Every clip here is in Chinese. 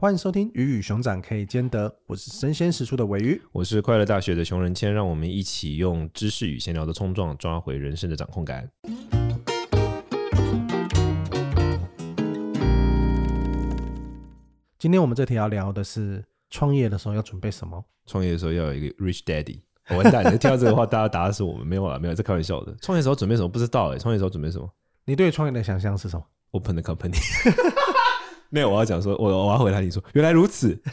欢迎收听《鱼与熊掌可以兼得》，我是生鲜时书的尾鱼，我是快乐大学的熊仁谦，让我们一起用知识与闲聊的冲撞，抓回人生的掌控感。今天我们这题要聊的是创业的时候要准备什么？创业的时候要有一个 rich daddy。完蛋，你听到这个话，大家答的是我们没有啦，没有在开玩笑的。创业的时候准备什么？不知道哎、欸。创业的时候准备什么？你对创业的想象是什么？Open the company。没有，我要讲说，我我要回答你说，原来如此。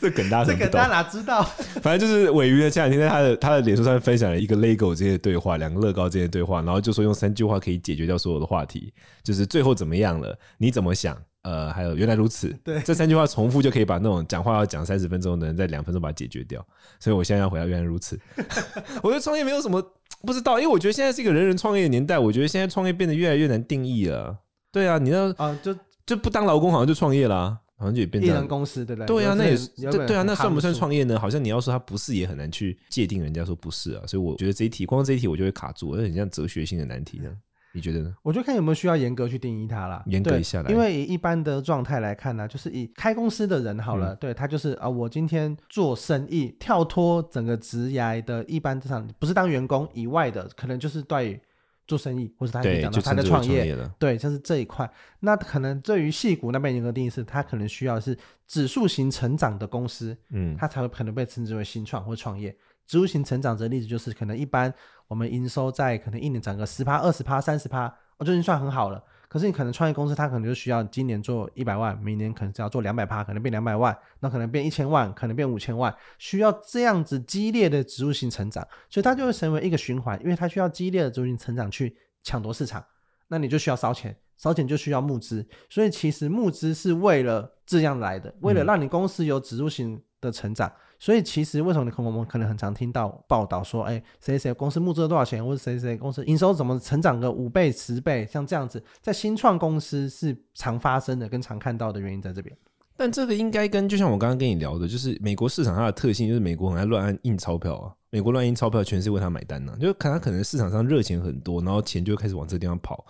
这梗大家这梗大家哪知道？反正就是尾鱼呢，前两天在他的他的脸书上面分享了一个 Lego 这些对话，两个乐高这些对话，然后就说用三句话可以解决掉所有的话题，就是最后怎么样了？你怎么想？呃，还有原来如此。对，这三句话重复就可以把那种讲话要讲三十分钟的人，在两分钟把它解决掉。所以我现在要回答原来如此。我觉得创业没有什么不知道，因为我觉得现在是一个人人创业的年代，我觉得现在创业变得越来越难定义了。对啊，你要啊就。就不当劳工，好像就创业啦、啊，好像就也变成一人公司，对不对？对啊，那也是对对啊，那算不算创业呢？好像你要说他不是，也很难去界定人家说不是啊。所以我觉得这一题，光这一题我就会卡住，有点像哲学性的难题呢。你觉得呢？我就看有没有需要严格去定义它啦。严格一下来，因为以一般的状态来看呢、啊，就是以开公司的人好了，嗯、对他就是啊，我今天做生意，跳脱整个职涯的一般上不是当员工以外的，可能就是对。做生意，或是他可以讲到他的创业，对，就是这一块。那可能对于戏股那边严格定义是，他可能需要是指数型成长的公司，嗯，他才会可能被称之为新创或创业。指数型成长的例子就是，可能一般我们营收在可能一年涨个十趴、二十趴、三十趴，我就已经算很好了。可是你可能创业公司，它可能就需要今年做一百万，明年可能只要做两百趴，可能变两百万，那可能变一千万，可能变五千万，需要这样子激烈的植入性成长，所以它就会成为一个循环，因为它需要激烈的植入性成长去抢夺市场，那你就需要烧钱，烧钱就需要募资，所以其实募资是为了这样来的，为了让你公司有植入性的成长。嗯所以其实为什么你可我们可能很常听到报道说，哎，谁谁公司募资了多少钱，或者谁谁公司营收怎么成长个五倍、十倍，像这样子，在新创公司是常发生的、跟常看到的原因在这边。但这个应该跟就像我刚刚跟你聊的，就是美国市场它的特性，就是美国很爱乱按印钞票啊，美国乱印钞票，全是为他买单呢、啊，就看他可能市场上热钱很多，然后钱就开始往这个地方跑。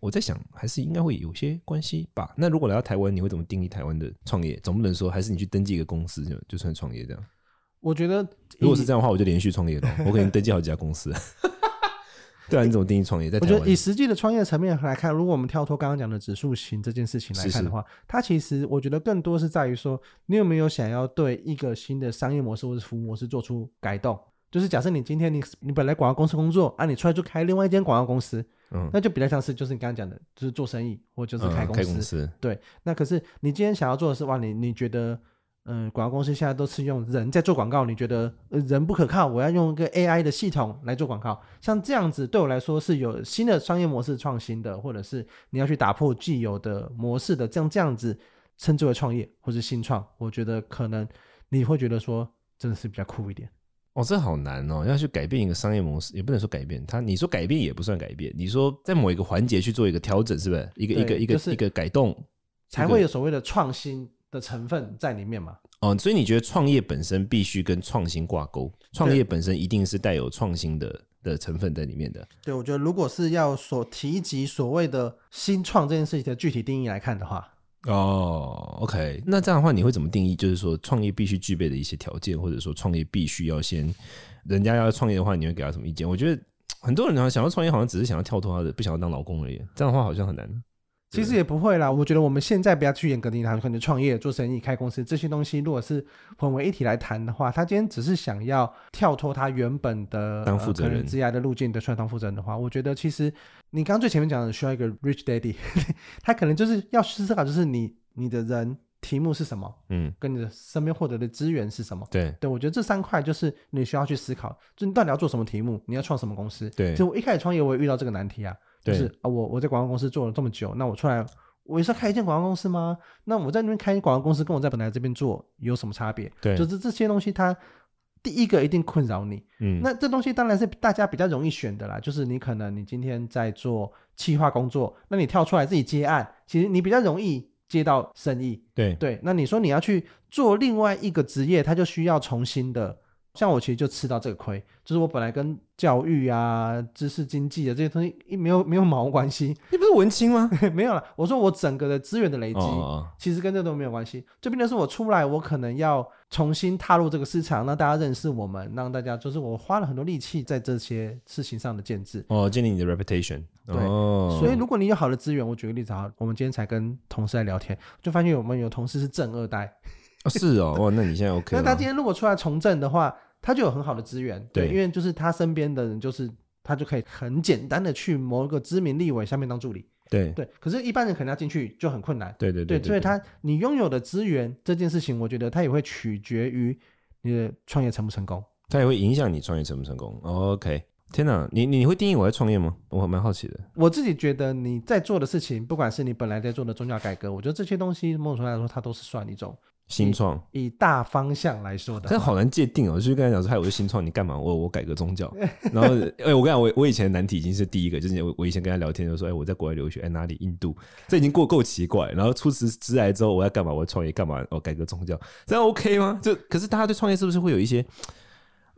我在想，还是应该会有些关系吧。那如果来到台湾，你会怎么定义台湾的创业？总不能说还是你去登记一个公司就就算创业这样？我觉得，如果是这样的话，我就连续创业了。我可能登记好几家公司。对啊，你怎么定义创业？在台，我觉得以实际的创业层面来看，如果我们跳脱刚刚讲的指数型这件事情来看的话，是是它其实我觉得更多是在于说，你有没有想要对一个新的商业模式或者服务模式做出改动？就是假设你今天你你本来广告公司工作啊，你出来就开另外一间广告公司。嗯，那就比较像是，就是你刚刚讲的，就是做生意或就是开公司。嗯、公司。对，那可是你今天想要做的是，哇，你你觉得，嗯、呃，广告公司现在都是用人在做广告，你觉得人不可靠，我要用一个 AI 的系统来做广告，像这样子对我来说是有新的商业模式创新的，或者是你要去打破既有的模式的，这样这样子称之为创业或是新创，我觉得可能你会觉得说真的是比较酷一点。哦，这好难哦！要去改变一个商业模式，也不能说改变它。你说改变也不算改变，你说在某一个环节去做一个调整，是不是？一个一个一个一个改动，才会有所谓的创新的成分在里面嘛？哦，所以你觉得创业本身必须跟创新挂钩？创业本身一定是带有创新的的成分在里面的？对，我觉得如果是要所提及所谓的新创这件事情的具体定义来看的话。哦，OK，那这样的话，你会怎么定义？就是说，创业必须具备的一些条件，或者说，创业必须要先，人家要创业的话，你会给他什么意见？我觉得很多人啊想要创业，好像只是想要跳脱他的，不想要当老公而已。这样的话，好像很难。其实也不会啦，我觉得我们现在不要去严格定义他，可能创业、做生意、开公司这些东西，如果是混为一体来谈的话，他今天只是想要跳脱他原本的当负责人、职业的路径的算当负责人的话，我觉得其实你刚刚最前面讲的需要一个 rich daddy，他可能就是要思考，就是你你的人题目是什么，嗯，跟你的身边获得的资源是什么，对。对，我觉得这三块就是你需要去思考，就你到底要做什么题目，你要创什么公司，对，就我一开始创业我也遇到这个难题啊。就是啊，我我在广告公司做了这么久，那我出来，我也是要开一间广告公司吗？那我在那边开广告公司，跟我在本来这边做有什么差别？对，就是这些东西，它第一个一定困扰你。嗯，那这东西当然是大家比较容易选的啦。就是你可能你今天在做企划工作，那你跳出来自己接案，其实你比较容易接到生意。对对，那你说你要去做另外一个职业，它就需要重新的像我其实就吃到这个亏，就是我本来跟教育啊、知识经济啊这些东西一没有没有毛关系。你不是文青吗？没有了。我说我整个的资源的累积，哦哦哦其实跟这都没有关系。这边的是我出来，我可能要重新踏入这个市场，让大家认识我们，让大家就是我花了很多力气在这些事情上的建制。哦，建立你的 reputation。对，哦、所以如果你有好的资源，我举个例子啊，我们今天才跟同事在聊天，就发现我们有同事是正二代。哦，是哦，哇，那你现在 OK？那他今天如果出来从政的话，他就有很好的资源，对，因为就是他身边的人，就是他就可以很简单的去某一个知名立委下面当助理，对对。可是，一般人可能要进去就很困难，对对对，对，对，对。所以他你拥有的资源这件事情，我觉得他也会取决于你的创业成不成功，他也会影响你创业成不成功。OK，天哪，你你会定义我在创业吗？我蛮好奇的。我自己觉得你在做的事情，不管是你本来在做的宗教改革，我觉得这些东西某种程度来说，它都是算一种。新创以，大方向来说的，但好难界定哦。就是跟他讲说，嗨，我是新创，你干嘛？我我改革宗教。然后，哎、欸，我跟你讲，我我以前的难题已经是第一个，就是我我以前跟他聊天就说，哎、欸，我在国外留学，哎、欸，哪里？印度，这已经过够奇怪。然后出辞职来之后，我要干嘛？我要创业干嘛？我改革宗教，这样 OK 吗？就可是大家对创业是不是会有一些，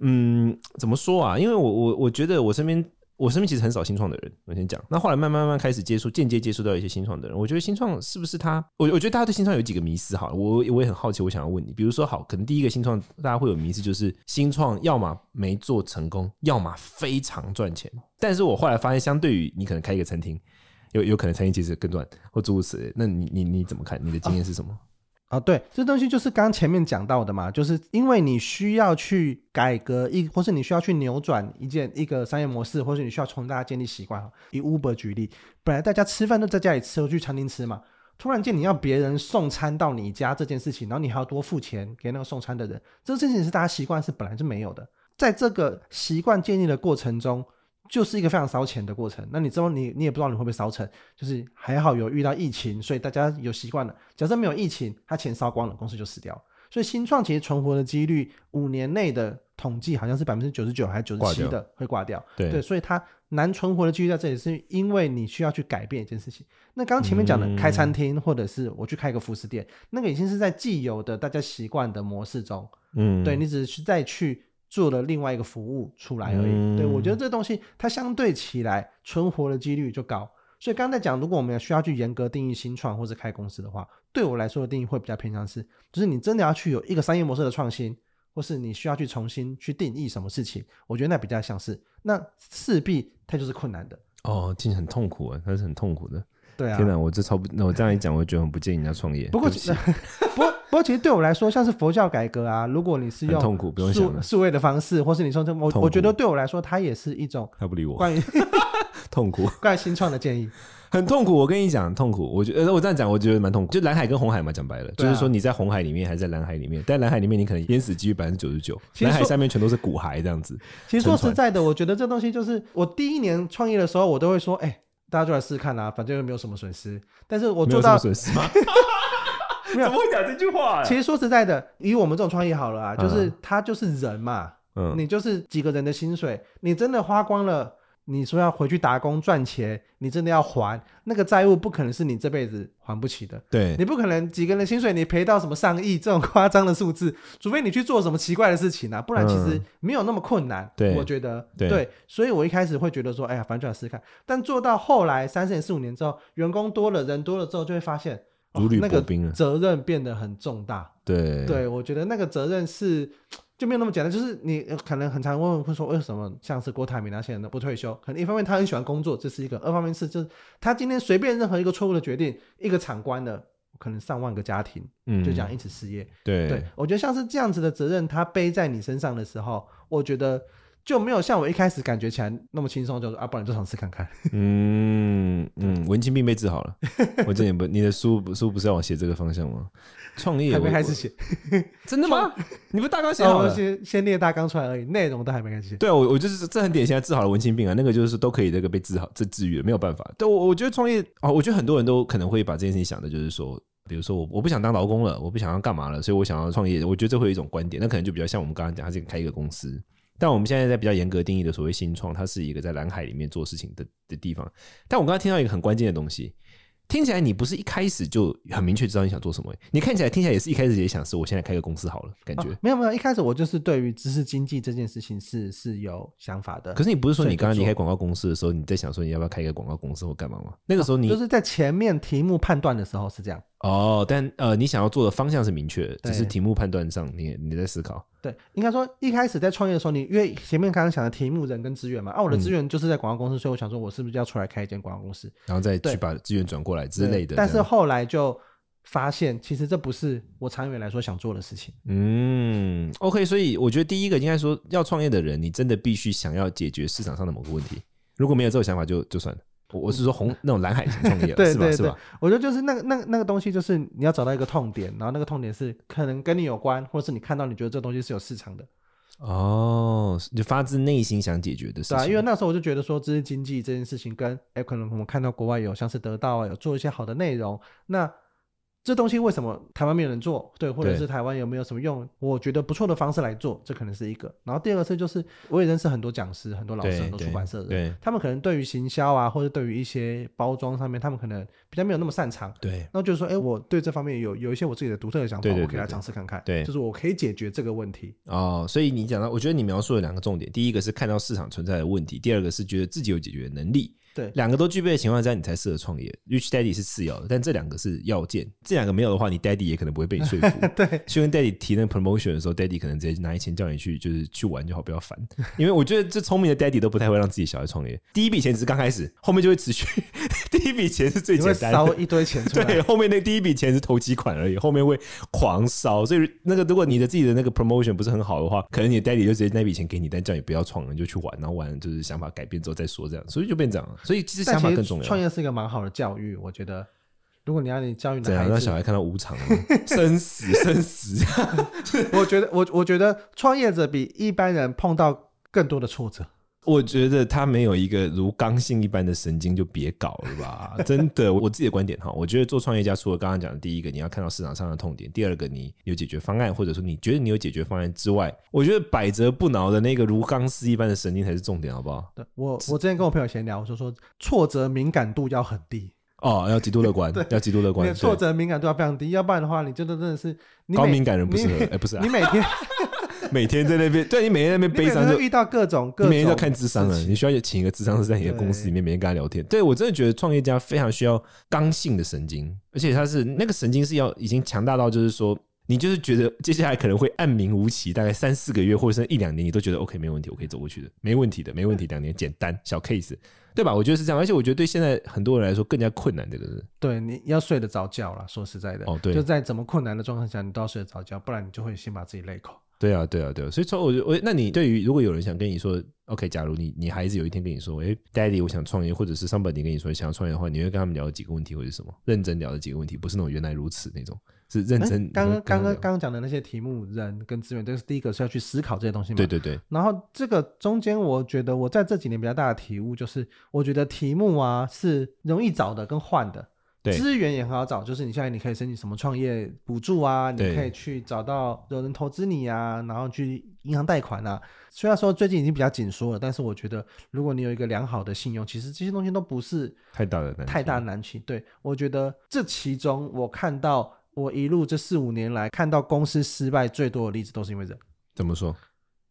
嗯，怎么说啊？因为我我我觉得我身边。我身边其实很少新创的人，我先讲。那后来慢慢慢慢开始接触，间接接触到一些新创的人。我觉得新创是不是他？我我觉得大家对新创有几个迷思。好，我我也很好奇，我想要问你，比如说，好，可能第一个新创大家会有迷思，就是新创要么没做成功，要么非常赚钱。但是我后来发现，相对于你可能开一个餐厅，有有可能餐厅其实更赚，或诸如此类。那你你你怎么看？你的经验是什么？啊，对，这东西就是刚前面讲到的嘛，就是因为你需要去改革一，或是你需要去扭转一件一个商业模式，或是你需要从大家建立习惯。以 Uber 举例，本来大家吃饭都在家里吃，或去餐厅吃嘛，突然间你要别人送餐到你家这件事情，然后你还要多付钱给那个送餐的人，这件事情是大家习惯是本来就没有的，在这个习惯建立的过程中。就是一个非常烧钱的过程。那你之后你你也不知道你会不会烧成，就是还好有遇到疫情，所以大家有习惯了。假设没有疫情，他钱烧光了，公司就死掉。所以新创其实存活的几率，五年内的统计好像是百分之九十九还是九十七的会挂掉。对对，所以它难存活的几率在这里，是因为你需要去改变一件事情。那刚刚前面讲的开餐厅，或者是我去开一个服饰店，那个已经是在既有的大家习惯的模式中。嗯，对，你只是再去。做了另外一个服务出来而已，嗯、对，我觉得这东西它相对起来存活的几率就高。所以刚才讲，如果我们需要去严格定义新创或者开公司的话，对我来说的定义会比较偏向是，就是你真的要去有一个商业模式的创新，或是你需要去重新去定义什么事情，我觉得那比较像是，那势必它就是困难的。哦，听起来很痛苦啊，它是很痛苦的。对啊，天哪，我这超不，那我这样一讲，我觉得很不建议人家创业。不过，不过，不过，其实对我来说，像是佛教改革啊，如果你是用痛苦不用想数位的方式，或是你说这，我我觉得对我来说，它也是一种他不理我关于 痛苦 关于新创的建议，很痛苦。我跟你讲，痛苦。我觉得我这样讲，我觉得蛮痛苦。就蓝海跟红海嘛，讲白了，就是说你在红海里面还是在蓝海里面，但蓝海里面你可能淹死几率百分之九十九，蓝海下面全都是古海这样子。其实说实在的，我觉得这东西就是我第一年创业的时候，我都会说，哎。大家就来试试看啊，反正又没有什么损失。但是我做到损失吗？怎么会讲这句话？其实说实在的，以我们这种创业好了啊，就是他就是人嘛，嗯，你就是几个人的薪水，你真的花光了。你说要回去打工赚钱，你真的要还那个债务，不可能是你这辈子还不起的。对，你不可能几个人薪水你赔到什么上亿这种夸张的数字，除非你去做什么奇怪的事情啊，不然其实没有那么困难。对、嗯，我觉得对，对，所以我一开始会觉得说，哎呀，反正就来试试看。但做到后来三四年、四五年之后，员工多了，人多了之后，就会发现，哦，那个责任变得很重大。对，对我觉得那个责任是。就没有那么简单，就是你可能很常问问会说，为什么像是郭台铭那些人都不退休？可能一方面他很喜欢工作，这是一个；二方面是就是他今天随便任何一个错误的决定，一个场关的可能上万个家庭，嗯，就这样因此失业。对，对我觉得像是这样子的责任，他背在你身上的时候，我觉得。就没有像我一开始感觉起来那么轻松，就说啊，不然就尝试看看。嗯嗯，文青病被治好了。我今年不，你的书书不是要往写这个方向吗？创业还没开始写，真的吗？你不大纲写好了？哦、先先列大纲出来而已，内容都还没开始写。对啊，我我就是这很典型，治好了文青病啊，那个就是都可以那个被治好，这治愈了，没有办法。但，我我觉得创业啊，我觉得很多人都可能会把这件事情想的就是说，比如说我我不想当劳工了，我不想要干嘛了，所以我想要创业。我觉得这会有一种观点，那可能就比较像我们刚刚讲，他这个开一个公司。但我们现在在比较严格定义的所谓新创，它是一个在蓝海里面做事情的的地方。但我刚刚听到一个很关键的东西，听起来你不是一开始就很明确知道你想做什么？你看起来听起来也是一开始也想是我现在开个公司好了，感觉、哦、没有没有，一开始我就是对于知识经济这件事情是是有想法的。可是你不是说你刚刚离开广告公司的时候，你在想说你要不要开一个广告公司或干嘛吗？那个时候你、哦、就是在前面题目判断的时候是这样。哦，但呃，你想要做的方向是明确的，只是题目判断上你你在思考。对，应该说一开始在创业的时候，你因为前面刚刚讲的题目、人跟资源嘛，啊，我的资源就是在广告公司，嗯、所以我想说，我是不是要出来开一间广告公司，然后再去把资源转过来之类的。但是后来就发现，其实这不是我长远来说想做的事情。嗯，OK，所以我觉得第一个应该说，要创业的人，你真的必须想要解决市场上的某个问题。如果没有这种想法就，就就算了。我是说红那种蓝海型创业，对 对对，是吧？我觉得就是那个那个那个东西，就是你要找到一个痛点，然后那个痛点是可能跟你有关，或者是你看到你觉得这东西是有市场的。哦，就发自内心想解决的事情。对啊，因为那时候我就觉得说，知识经济这件事情跟哎，可能我们看到国外有像是得到啊，有做一些好的内容，那。这东西为什么台湾没有人做？对，或者是台湾有没有什么用？我觉得不错的方式来做，这可能是一个。然后第二个是，就是我也认识很多讲师、很多老师、很多出版社的人，他们可能对于行销啊，或者对于一些包装上面，他们可能比较没有那么擅长。对，那就是说，哎，我对这方面有有一些我自己的独特的想法，我可以来尝试看看。对，就是我可以解决这个问题。哦，所以你讲到，我觉得你描述了两个重点：第一个是看到市场存在的问题，第二个是觉得自己有解决的能力。对，两个都具备的情况下，你才适合创业。Rich Daddy 是次要的，但这两个是要件。这两个没有的话，你 Daddy 也可能不会被你说服。对，去跟 Daddy 提那个 promotion 的时候，Daddy 可能直接拿一钱叫你去，就是去玩就好，不要烦。因为我觉得这聪明的 Daddy 都不太会让自己小孩创业。第一笔钱只是刚开始，后面就会持续。第一笔钱是最简单的，烧一堆钱出来。对，后面那第一笔钱是投机款而已，后面会狂烧。所以那个如果你的自己的那个 promotion 不是很好的话，可能你的 Daddy 就直接那笔钱给你，但叫你不要创了，你就去玩，然后玩就是想法改变之后再说这样，所以就变这样了。所以其实想法更重要。创业是一个蛮好的教育，我觉得。如果你让你教育的孩子，让小孩看到无常、生死、生死，我觉得我我觉得创业者比一般人碰到更多的挫折。我觉得他没有一个如刚性一般的神经，就别搞了吧。真的，我自己的观点哈，我觉得做创业家，除了刚刚讲的第一个，你要看到市场上的痛点；第二个，你有解决方案，或者说你觉得你有解决方案之外，我觉得百折不挠的那个如钢丝一般的神经才是重点，好不好？对，我我之前跟我朋友闲聊，我说说挫折敏感度要很低哦，要极度乐观，要极度乐观，挫折敏感度要非常低，要不然的话，你真的真的是高敏感人不适合。哎，不是，你每天。每天在那边，对，你每天在那边悲伤，就遇到各种各种，每天要看智商了。你需要请一个智商师在你的公司里面，每天跟他聊天。对，我真的觉得创业家非常需要刚性的神经，而且他是那个神经是要已经强大到，就是说你就是觉得接下来可能会暗明无期，大概三四个月或者是一两年，你都觉得 OK 没问题，我可以走过去的，没问题的，没问题，两年 简单小 case，对吧？我觉得是这样，而且我觉得对现在很多人来说更加困难这个是对，你要睡得着觉了。说实在的，哦，对，就在怎么困难的状况下，你都要睡得着觉，不然你就会先把自己累垮。对啊，对啊，对啊，所以说，我我那你对于如果有人想跟你说，OK，假如你你孩子有一天跟你说，哎，Daddy，我想创业，或者是 somebody 跟你说想要创业的话，你会跟他们聊几个问题，或者什么？认真聊的几个问题，不是那种原来如此那种，是认真。刚刚刚刚刚讲的那些题目，人跟资源，这是第一个是要去思考这些东西嘛？对对对。然后这个中间，我觉得我在这几年比较大的体悟就是，我觉得题目啊是容易找的跟换的。资源也很好找，就是你现在你可以申请什么创业补助啊，你可以去找到有人投资你啊，然后去银行贷款啊。虽然说最近已经比较紧缩了，但是我觉得如果你有一个良好的信用，其实这些东西都不是太大的太大的难题。对，我觉得这其中我看到我一路这四五年来看到公司失败最多的例子都是因为人。怎么说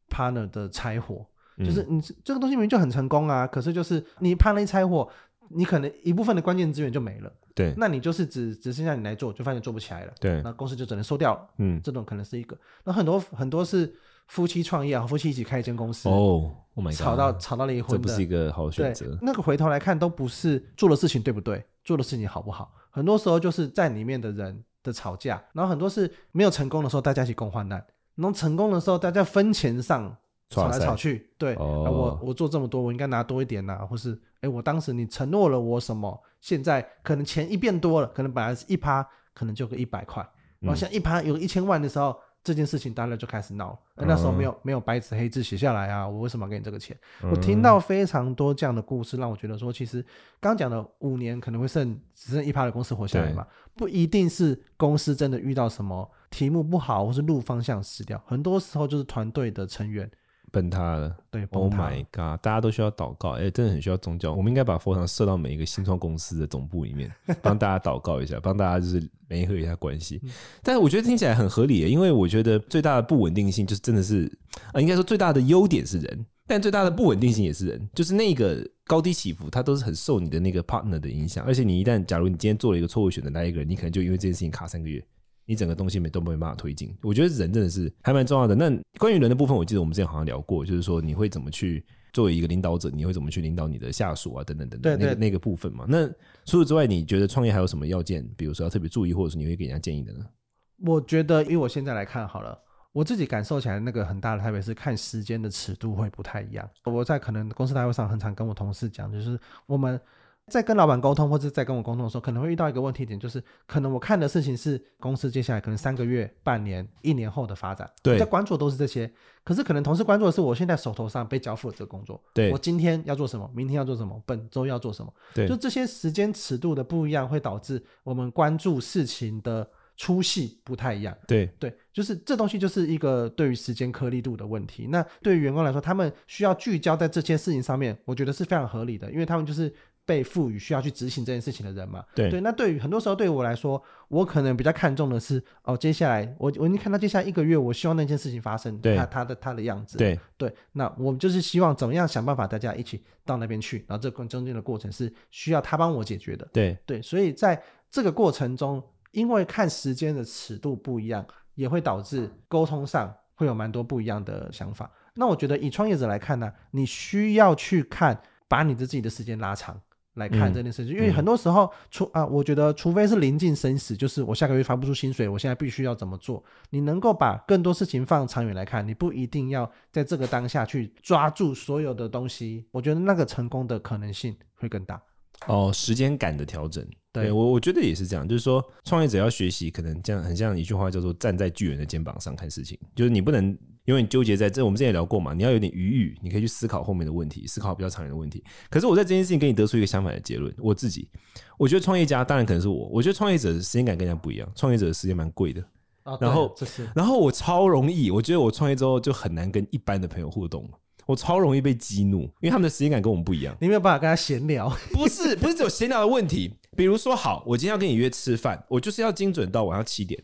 ？partner 的拆伙，就是你这个东西明明就很成功啊，可是就是你 partner 一拆伙。你可能一部分的关键资源就没了，对，那你就是只只剩下你来做，就发现做不起来了，对，那公司就只能收掉了，嗯，这种可能是一个。那很多很多是夫妻创业啊，夫妻一起开一间公司，哦，Oh my God，吵到吵到离婚，这不是一个好选择。那个回头来看，都不是做的事情对不对，做的事情好不好，很多时候就是在里面的人的吵架，然后很多是没有成功的时候，大家一起共患难，然后成功的时候，大家分钱上。吵来吵去，对，哦啊、我我做这么多，我应该拿多一点呐、啊，或是，哎，我当时你承诺了我什么？现在可能钱一变多了，可能本来是一趴，可能就个一百块，然后像一趴有一千万的时候，嗯、这件事情大家就开始闹了。那时候没有没有白纸黑字写下来啊，我为什么要给你这个钱？嗯、我听到非常多这样的故事，让我觉得说，其实刚讲的五年可能会剩只剩一趴的公司活下来嘛，不一定是公司真的遇到什么题目不好，或是路方向死掉，很多时候就是团队的成员。崩塌了。对，Oh my god，大家都需要祷告，哎、欸，真的很需要宗教。我们应该把佛堂设到每一个新创公司的总部里面，帮大家祷告一下，帮大家就是联合一下关系。但是我觉得听起来很合理，因为我觉得最大的不稳定性就是真的是啊，应该说最大的优点是人，但最大的不稳定性也是人，就是那个高低起伏，它都是很受你的那个 partner 的影响。而且你一旦，假如你今天做了一个错误选择，那一个人，你可能就因为这件事情卡三个月。你整个东西没都没办法推进，我觉得人真的是还蛮重要的。那关于人的部分，我记得我们之前好像聊过，就是说你会怎么去作为一个领导者，你会怎么去领导你的下属啊，等等等等，那个那个部分嘛。那除此之外，你觉得创业还有什么要件，比如说要特别注意，或者是你会给人家建议的呢？我觉得，以我现在来看好了，我自己感受起来那个很大的差别是看时间的尺度会不太一样。我在可能公司大会上很常跟我同事讲，就是我们。在跟老板沟通，或者在跟我沟通的时候，可能会遇到一个问题点，就是可能我看的事情是公司接下来可能三个月、半年、一年后的发展，对，在关注的都是这些。可是可能同事关注的是我现在手头上被交付的这个工作，对，我今天要做什么，明天要做什么，本周要做什么，对，就这些时间尺度的不一样，会导致我们关注事情的粗细不太一样。对对，就是这东西就是一个对于时间颗粒度的问题。那对于员工来说，他们需要聚焦在这些事情上面，我觉得是非常合理的，因为他们就是。被赋予需要去执行这件事情的人嘛？对对，那对于很多时候对于我来说，我可能比较看重的是哦，接下来我我已经看到接下来一个月，我希望那件事情发生，对他他的他的样子，对对，那我们就是希望怎么样想办法，大家一起到那边去，然后这个中间的过程是需要他帮我解决的，对对，所以在这个过程中，因为看时间的尺度不一样，也会导致沟通上会有蛮多不一样的想法。那我觉得以创业者来看呢，你需要去看，把你的自己的时间拉长。来看这件事情，嗯、因为很多时候，除啊，我觉得除非是临近生死，就是我下个月发不出薪水，我现在必须要怎么做？你能够把更多事情放长远来看，你不一定要在这个当下去抓住所有的东西。我觉得那个成功的可能性会更大。哦，时间感的调整，对，对我我觉得也是这样，就是说创业者要学习，可能这样很像一句话叫做站在巨人的肩膀上看事情，就是你不能。因为你纠结在这，我们之前也聊过嘛，你要有点余裕，你可以去思考后面的问题，思考比较长远的问题。可是我在这件事情跟你得出一个相反的结论，我自己，我觉得创业家当然可能是我，我觉得创业者的时间感跟人家不一样，创业者的时间蛮贵的。哦、然后然后我超容易，我觉得我创业之后就很难跟一般的朋友互动，我超容易被激怒，因为他们的时间感跟我们不一样。你没有办法跟他闲聊，不是不是只有闲聊的问题，比如说好，我今天要跟你约吃饭，我就是要精准到晚上七点，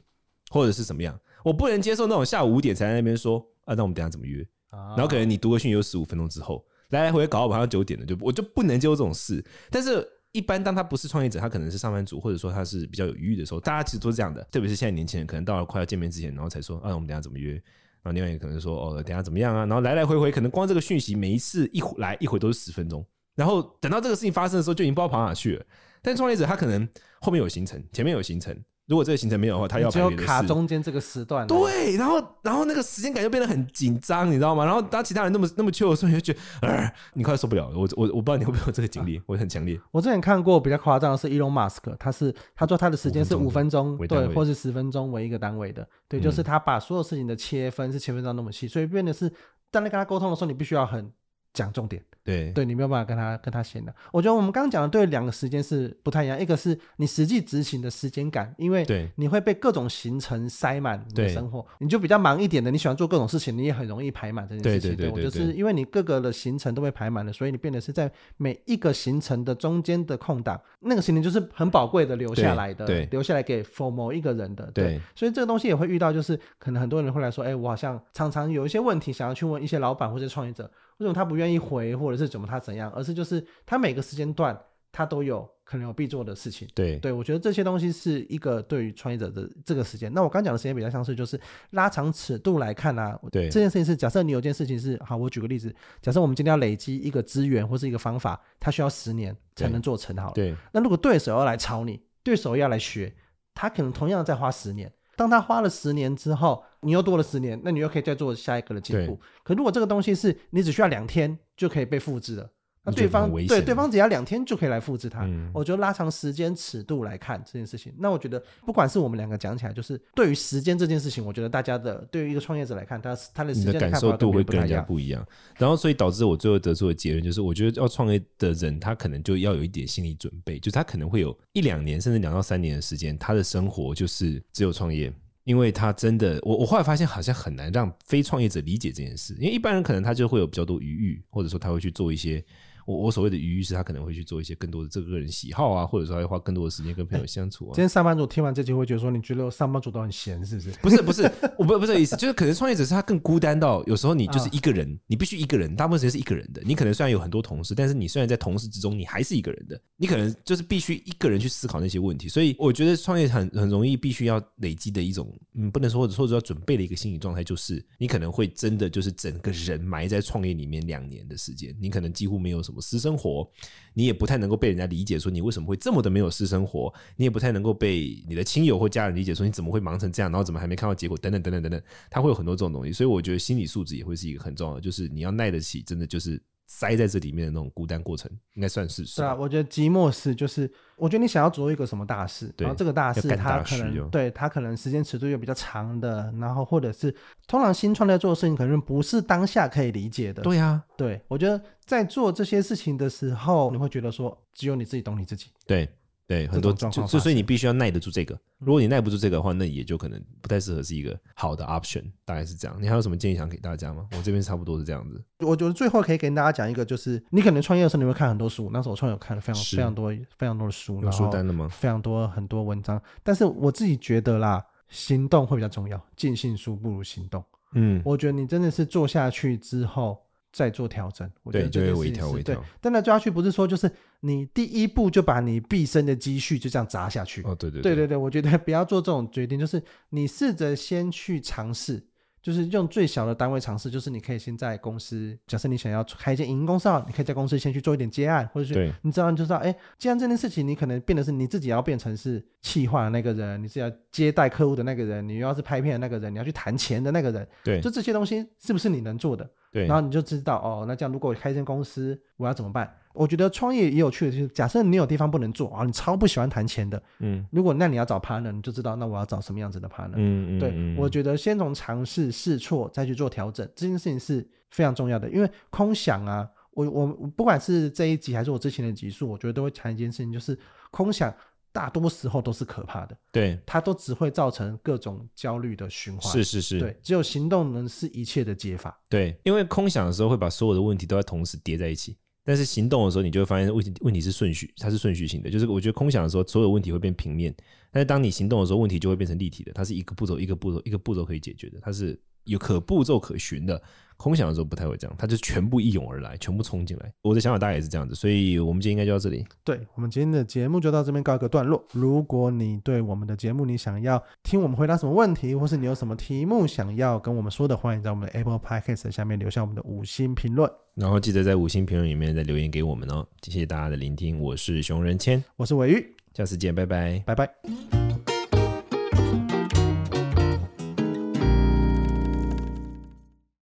或者是怎么样，我不能接受那种下午五点才在那边说。啊，那我们等下怎么约？然后可能你读个讯息有十五分钟之后，来来回回搞到晚上九点了，就我就不能接受这种事。但是，一般当他不是创业者，他可能是上班族，或者说他是比较有余裕的时候，大家其实都是这样的。特别是现在年轻人，可能到了快要见面之前，然后才说啊，我们等下怎么约？然后另外一个可能说哦，等下怎么样啊？然后来来回回，可能光这个讯息每一次一来一回都是十分钟，然后等到这个事情发生的时候，就已经不知道跑哪去了。但创业者他可能后面有行程，前面有行程。如果这个行程没有的话，他要只有卡中间这个时段。对，然后然后那个时间感就变得很紧张，你知道吗？然后当其他人那么那么 chill 的时候，你就觉得，呃，你快受不了了。我我我不知道你会不会有这个经历，啊、我很强烈。我之前看过比较夸张的是 Elon Musk，他是他说他的时间是五分钟，对，或是十分钟为一个单位的，对，就是他把所有事情的切分是切分到那么细，所以变得是当你跟他沟通的时候，你必须要很讲重点。对，对你没有办法跟他跟他闲聊。我觉得我们刚刚讲的对两个时间是不太一样，一个是你实际执行的时间感，因为你会被各种行程塞满你的生活，你就比较忙一点的，你喜欢做各种事情，你也很容易排满这件事情。对，对，对，对，对，对，我就是因为你各个的行程都被排满了，所以你变得是在每一个行程的中间的空档，那个行程就是很宝贵的留下来的，留下来给 for 某一个人的。对，对所以这个东西也会遇到，就是可能很多人会来说，哎，我好像常常有一些问题想要去问一些老板或者创业者。为什么他不愿意回，或者是怎么他怎样？而是就是他每个时间段他都有可能有必做的事情。对对，我觉得这些东西是一个对于创业者的这个时间。那我刚讲的时间比较像是就是拉长尺度来看啊。对，这件事情是假设你有件事情是好，我举个例子，假设我们今天要累积一个资源或是一个方法，它需要十年才能做成好了。对。那如果对手要来炒你，对手要来学，他可能同样再花十年。当他花了十年之后，你又多了十年，那你又可以再做下一个的进步。可如果这个东西是你只需要两天就可以被复制了，那对方对对方只要两天就可以来复制它。嗯、我觉得拉长时间尺度来看这件事情，那我觉得不管是我们两个讲起来，就是对于时间这件事情，我觉得大家的对于一个创业者来看，他他的时间的感受度会跟人家不一样。然后所以导致我最后得出的结论就是，我觉得要创业的人，他可能就要有一点心理准备，就是他可能会有一两年甚至两到三年的时间，他的生活就是只有创业。因为他真的，我我后来发现好像很难让非创业者理解这件事，因为一般人可能他就会有比较多余裕，或者说他会去做一些。我我所谓的余裕是他可能会去做一些更多的这个个人喜好啊，或者说他会花更多的时间跟朋友相处啊。今天上班族听完这集会觉得说，你觉得上班族都很闲是不是？不是不是，我不不是这个意思，就是可能创业者是他更孤单到有时候你就是一个人，啊、你必须一个人，大部分时间是一个人的。你可能虽然有很多同事，但是你虽然在同事之中，你还是一个人的。你可能就是必须一个人去思考那些问题。所以我觉得创业很很容易必须要累积的一种，嗯，不能说或者说要准备的一个心理状态，就是你可能会真的就是整个人埋在创业里面两年的时间，你可能几乎没有什么私生活。你也不太能够被人家理解，说你为什么会这么的没有私生活？你也不太能够被你的亲友或家人理解，说你怎么会忙成这样，然后怎么还没看到结果？等等等等等等，他会有很多这种东西，所以我觉得心理素质也会是一个很重要的，就是你要耐得起，真的就是。塞在这里面的那种孤单过程，应该算是是啊。我觉得寂寞是，就是我觉得你想要做一个什么大事，然后这个大事它可能对它可能时间尺度又比较长的，然后或者是通常新创在做的事情，可能不是当下可以理解的。对啊，对我觉得在做这些事情的时候，你会觉得说只有你自己懂你自己。对。对，很多状况，所以你必须要耐得住这个。如果你耐不住这个的话，那也就可能不太适合是一个好的 option。大概是这样。你还有什么建议想给大家吗？我这边差不多是这样子。我觉得最后可以跟大家讲一个，就是你可能创业的时候你会看很多书，那时候我创业有看了非常非常多非常多的书，有书单的吗？非常多很多文章。但是我自己觉得啦，行动会比较重要。尽信书不如行动。嗯，我觉得你真的是做下去之后。再做调整，我觉得这个是，对，就会微调微调。对，但那抓下去不是说就是你第一步就把你毕生的积蓄就这样砸下去。哦，对对对，对对对，我觉得 不要做这种决定，就是你试着先去尝试。就是用最小的单位尝试，就是你可以先在公司，假设你想要开一间营业公司，你可以在公司先去做一点接案，或者是你知道你就知道，哎，既然这件事情你可能变得是你自己要变成是企划的那个人，你是要接待客户的那个人，你又要是拍片的那个人，你要去谈钱的那个人，对，就这些东西是不是你能做的？对，然后你就知道哦，那这样如果我开一间公司，我要怎么办？我觉得创业也有趣的，就是假设你有地方不能做啊，你超不喜欢谈钱的，嗯，如果那你要找 partner，你就知道那我要找什么样子的 partner，嗯嗯，对，我觉得先从尝试试错再去做调整，这件事情是非常重要的，因为空想啊，我我不管是这一集还是我之前的集数，我觉得都会谈一件事情，就是空想大多时候都是可怕的，对，它都只会造成各种焦虑的循环，是是是，对，只有行动能是一切的解法，对，因为空想的时候会把所有的问题都在同时叠在一起。但是行动的时候，你就会发现问题问题是顺序，它是顺序性的。就是我觉得空想的时候，所有问题会变平面；但是当你行动的时候，问题就会变成立体的。它是一个步骤一个步骤一个步骤可以解决的，它是有可步骤可循的。空想的时候不太会这样，它就全部一涌而来，全部冲进来。我的想法大概也是这样子，所以我们今天应该就到这里。对，我们今天的节目就到这边告一个段落。如果你对我们的节目你想要听我们回答什么问题，或是你有什么题目想要跟我们说的，欢迎在我们的 Apple Podcast 下面留下我们的五星评论。然后记得在五星评论里面再留言给我们哦，谢谢大家的聆听，我是熊仁谦，我是伟玉，下次见，拜拜，拜拜。